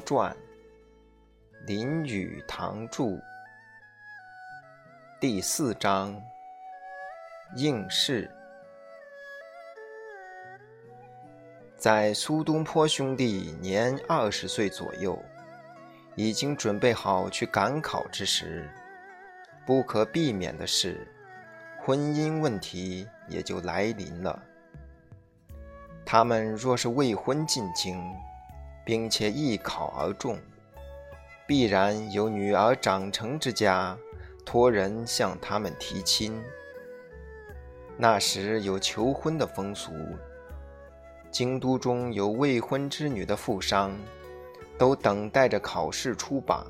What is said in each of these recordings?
传，林语堂著，第四章应试。在苏东坡兄弟年二十岁左右，已经准备好去赶考之时，不可避免的是，婚姻问题也就来临了。他们若是未婚进京，并且一考而中，必然有女儿长成之家托人向他们提亲。那时有求婚的风俗，京都中有未婚之女的富商，都等待着考试出榜，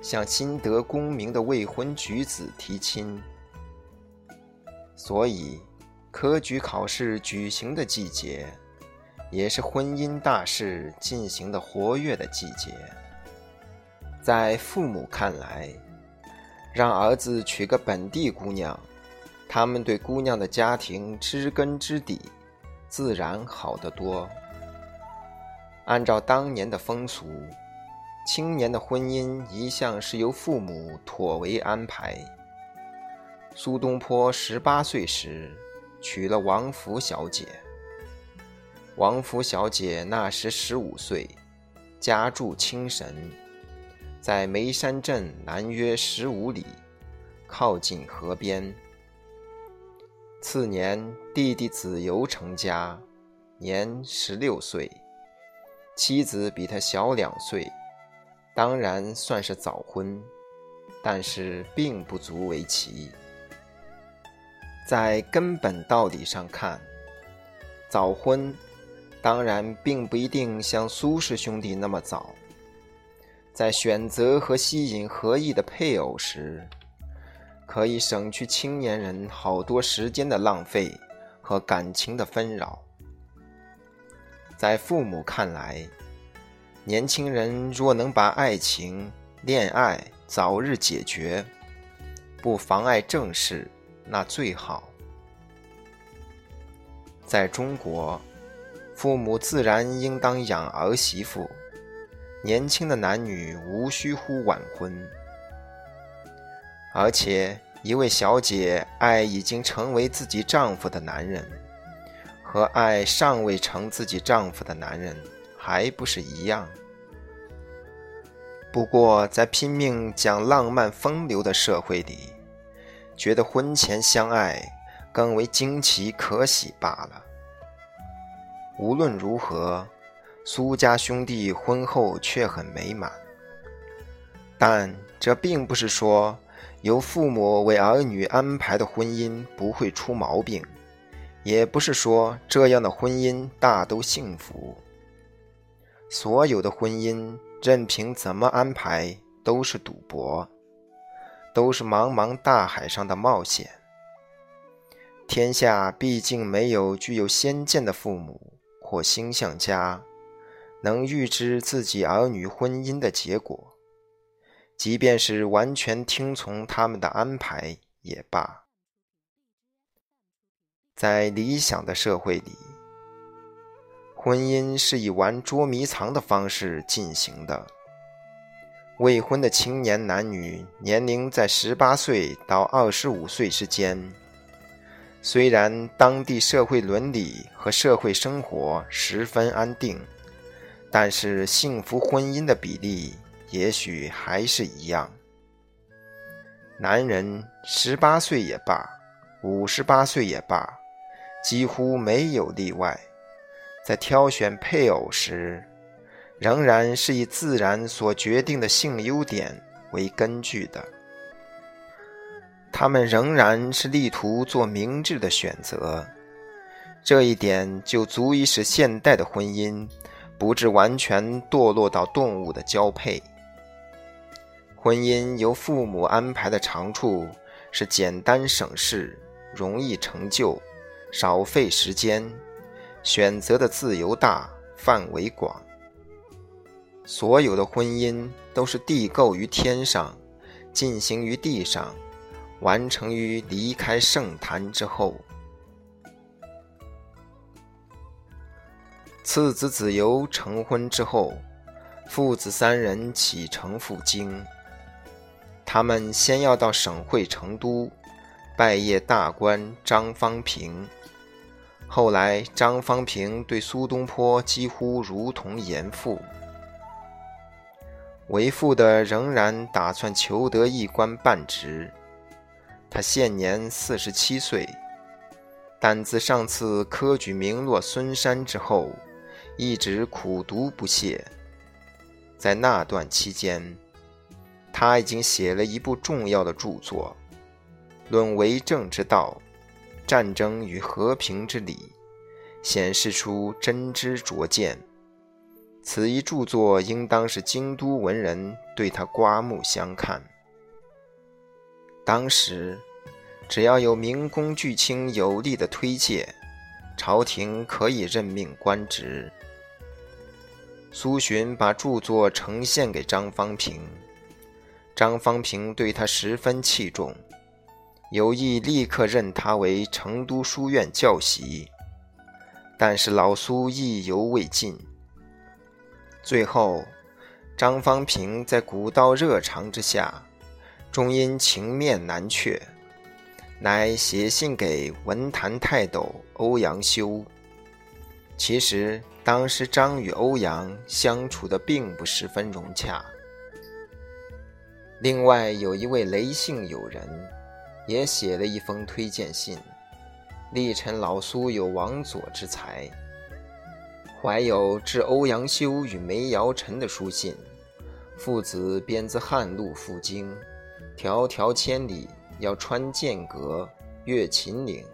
向新得功名的未婚举子提亲。所以，科举考试举行的季节。也是婚姻大事进行的活跃的季节。在父母看来，让儿子娶个本地姑娘，他们对姑娘的家庭知根知底，自然好得多。按照当年的风俗，青年的婚姻一向是由父母妥为安排。苏东坡十八岁时，娶了王府小姐。王府小姐那时十五岁，家住青神，在眉山镇南约十五里，靠近河边。次年，弟弟子由成家，年十六岁，妻子比他小两岁，当然算是早婚，但是并不足为奇。在根本道理上看，早婚。当然，并不一定像苏氏兄弟那么早。在选择和吸引合意的配偶时，可以省去青年人好多时间的浪费和感情的纷扰。在父母看来，年轻人若能把爱情、恋爱早日解决，不妨碍正事，那最好。在中国。父母自然应当养儿媳妇，年轻的男女无需乎晚婚。而且，一位小姐爱已经成为自己丈夫的男人，和爱尚未成自己丈夫的男人，还不是一样？不过，在拼命讲浪漫风流的社会里，觉得婚前相爱更为惊奇可喜罢了。无论如何，苏家兄弟婚后却很美满。但这并不是说由父母为儿女安排的婚姻不会出毛病，也不是说这样的婚姻大都幸福。所有的婚姻，任凭怎么安排，都是赌博，都是茫茫大海上的冒险。天下毕竟没有具有先见的父母。或星象家能预知自己儿女婚姻的结果，即便是完全听从他们的安排也罢。在理想的社会里，婚姻是以玩捉迷藏的方式进行的。未婚的青年男女年龄在十八岁到二十五岁之间。虽然当地社会伦理和社会生活十分安定，但是幸福婚姻的比例也许还是一样。男人十八岁也罢，五十八岁也罢，几乎没有例外，在挑选配偶时，仍然是以自然所决定的性优点为根据的。他们仍然是力图做明智的选择，这一点就足以使现代的婚姻不致完全堕落到动物的交配。婚姻由父母安排的长处是简单省事、容易成就、少费时间，选择的自由大、范围广。所有的婚姻都是地构于天上，进行于地上。完成于离开圣坛之后，次子子由成婚之后，父子三人启程赴京。他们先要到省会成都拜谒大官张方平。后来，张方平对苏东坡几乎如同严父。为父的仍然打算求得一官半职。他现年四十七岁，但自上次科举名落孙山之后，一直苦读不懈。在那段期间，他已经写了一部重要的著作，《论为政之道，战争与和平之理》，显示出真知灼见。此一著作应当是京都文人对他刮目相看。当时，只要有名公巨卿有力的推荐，朝廷可以任命官职。苏洵把著作呈现给张方平，张方平对他十分器重，有意立刻任他为成都书院教习，但是老苏意犹未尽。最后，张方平在古道热肠之下，终因情面难却，乃写信给文坛泰斗欧阳修。其实当时张与欧阳相处的并不十分融洽。另外有一位雷姓友人，也写了一封推荐信，力陈老苏有王佐之才。怀有致欧阳修与梅尧臣的书信，父子便自汉路赴京，迢迢千里，要穿剑阁，越秦岭，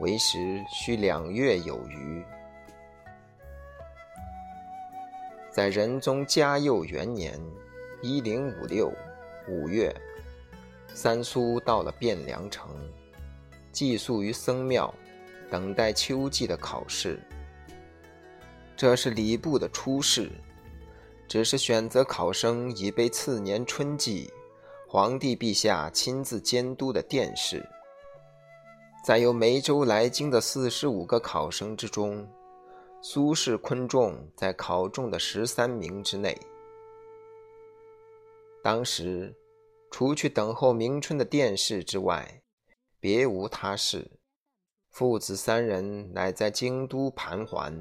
为时需两月有余。在仁宗嘉佑元年（一零五六）五月，三苏到了汴梁城，寄宿于僧庙，等待秋季的考试。这是礼部的初试，只是选择考生已被次年春季皇帝陛下亲自监督的殿试。在由梅州来京的四十五个考生之中，苏轼、昆仲在考中的十三名之内。当时，除去等候明春的殿试之外，别无他事。父子三人乃在京都盘桓。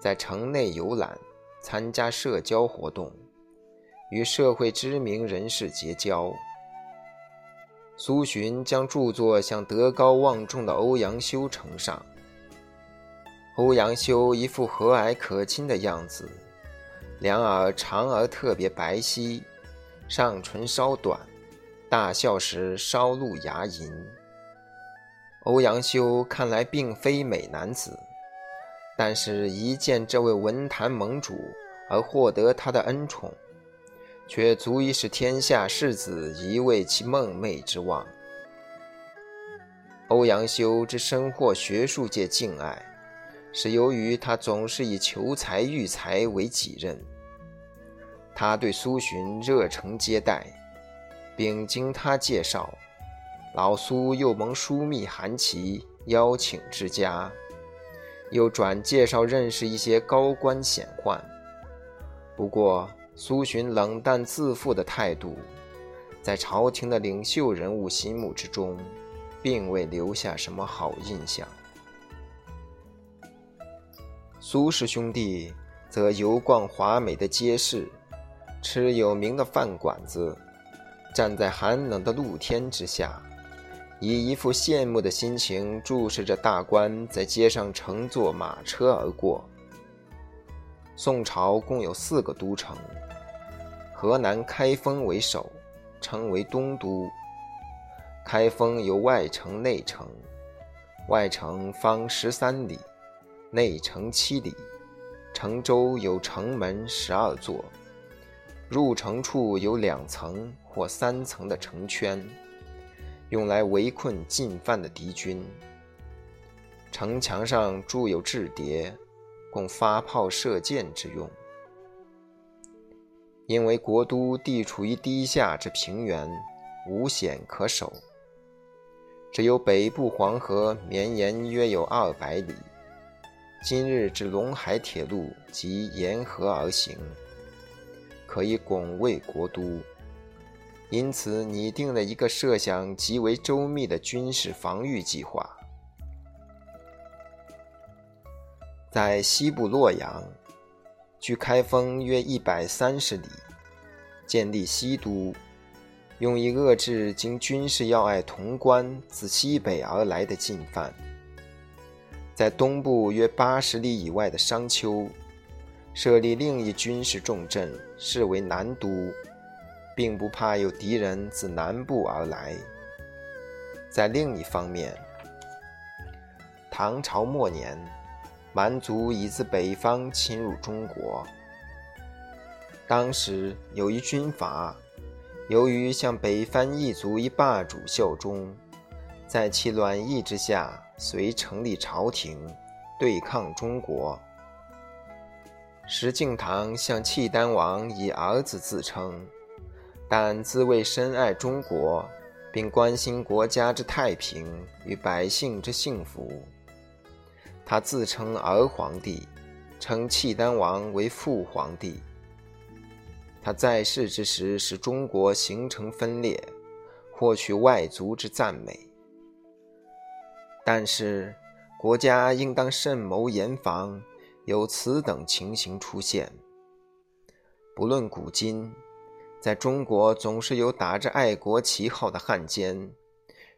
在城内游览，参加社交活动，与社会知名人士结交。苏洵将著作向德高望重的欧阳修呈上。欧阳修一副和蔼可亲的样子，两耳长而特别白皙，上唇稍短，大笑时稍露牙龈。欧阳修看来并非美男子。但是，一见这位文坛盟主而获得他的恩宠，却足以使天下士子一为其梦寐之望。欧阳修之深获学术界敬爱，是由于他总是以求才育才为己任。他对苏洵热诚接待，并经他介绍，老苏又蒙枢密韩琦邀请之家。又转介绍认识一些高官显宦，不过苏洵冷淡自负的态度，在朝廷的领袖人物心目之中，并未留下什么好印象。苏氏兄弟则游逛华美的街市，吃有名的饭馆子，站在寒冷的露天之下。以一副羡慕的心情注视着大官在街上乘坐马车而过。宋朝共有四个都城，河南开封为首，称为东都。开封有外城、内城，外城方十三里，内城七里，城周有城门十二座，入城处有两层或三层的城圈。用来围困进犯的敌军。城墙上筑有雉叠，供发炮射箭之用。因为国都地处于低下之平原，无险可守，只有北部黄河绵延约有二百里。今日至陇海铁路即沿河而行，可以拱卫国都，因此拟定了一个设想极为周密的军事防御计划。在西部洛阳，距开封约一百三十里，建立西都，用以遏制经军事要隘潼关自西北而来的进犯。在东部约八十里以外的商丘，设立另一军事重镇，视为南都，并不怕有敌人自南部而来。在另一方面，唐朝末年，蛮族已自北方侵入中国。当时有一军阀，由于向北方异族一霸主效忠，在其卵意之下。遂成立朝廷，对抗中国。石敬瑭向契丹王以儿子自称，但自谓深爱中国，并关心国家之太平与百姓之幸福。他自称儿皇帝，称契丹王为父皇帝。他在世之时，使中国形成分裂，获取外族之赞美。但是，国家应当慎谋严防，有此等情形出现。不论古今，在中国总是有打着爱国旗号的汉奸，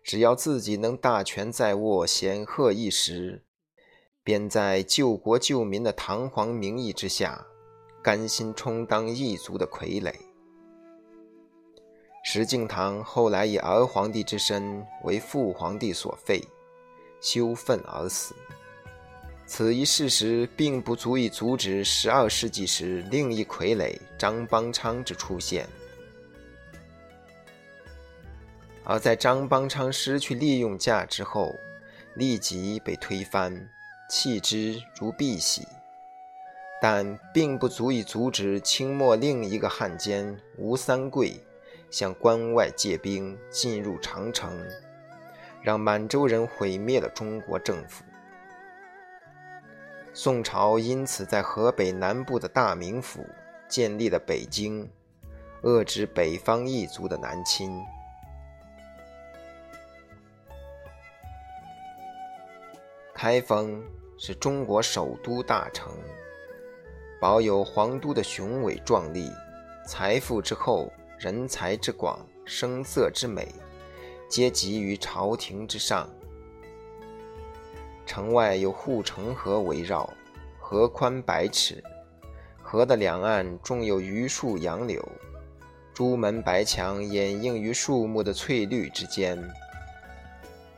只要自己能大权在握、显赫一时，便在救国救民的堂皇名义之下，甘心充当异族的傀儡。石敬瑭后来以儿皇帝之身为父皇帝所废。羞愤而死。此一事实并不足以阻止十二世纪时另一傀儡张邦昌之出现。而在张邦昌失去利用价值后，立即被推翻，弃之如敝屣。但并不足以阻止清末另一个汉奸吴三桂向关外借兵进入长城。让满洲人毁灭了中国政府，宋朝因此在河北南部的大名府建立了北京，遏制北方异族的南侵。开封是中国首都大城，保有皇都的雄伟壮丽，财富之厚，人才之广，声色之美。皆集于朝廷之上。城外有护城河围绕，河宽百尺，河的两岸种有榆树杨柳，朱门白墙掩映于树木的翠绿之间。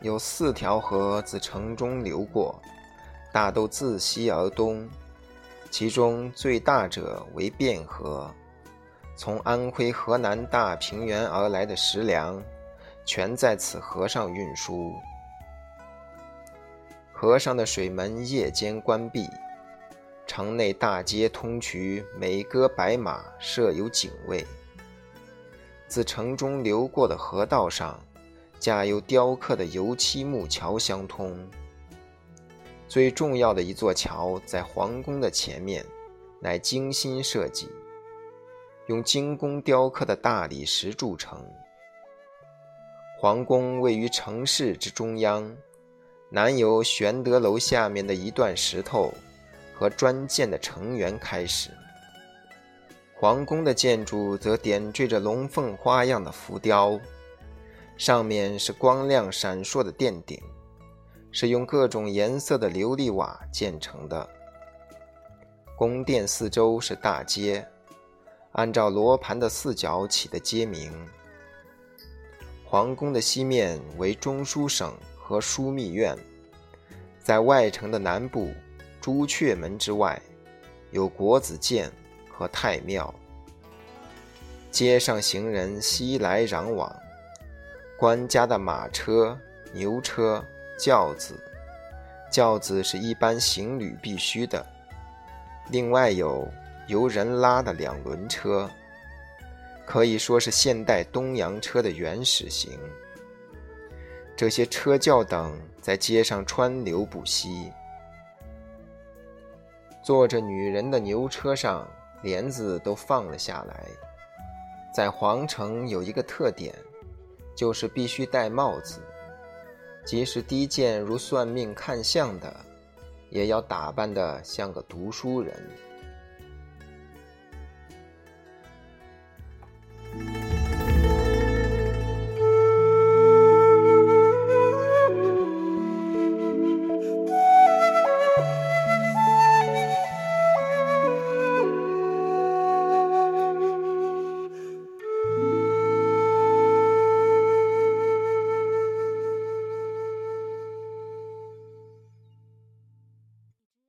有四条河自城中流过，大都自西而东，其中最大者为汴河，从安徽、河南大平原而来的食粮。全在此河上运输。河上的水门夜间关闭，城内大街通衢，每隔百码设有警卫。自城中流过的河道上，架有雕刻的油漆木桥相通。最重要的一座桥在皇宫的前面，乃精心设计，用精工雕刻的大理石铸成。皇宫位于城市之中央，南由玄德楼下面的一段石头和砖建的城垣开始。皇宫的建筑则点缀着龙凤花样的浮雕，上面是光亮闪烁的殿顶，是用各种颜色的琉璃瓦建成的。宫殿四周是大街，按照罗盘的四角起的街名。皇宫的西面为中书省和枢密院，在外城的南部朱雀门之外，有国子监和太庙。街上行人熙来攘往，官家的马车、牛车、轿子，轿子是一般行旅必须的，另外有由人拉的两轮车。可以说是现代东洋车的原始型。这些车轿等在街上川流不息。坐着女人的牛车上帘子都放了下来。在皇城有一个特点，就是必须戴帽子，即使低贱如算命看相的，也要打扮的像个读书人。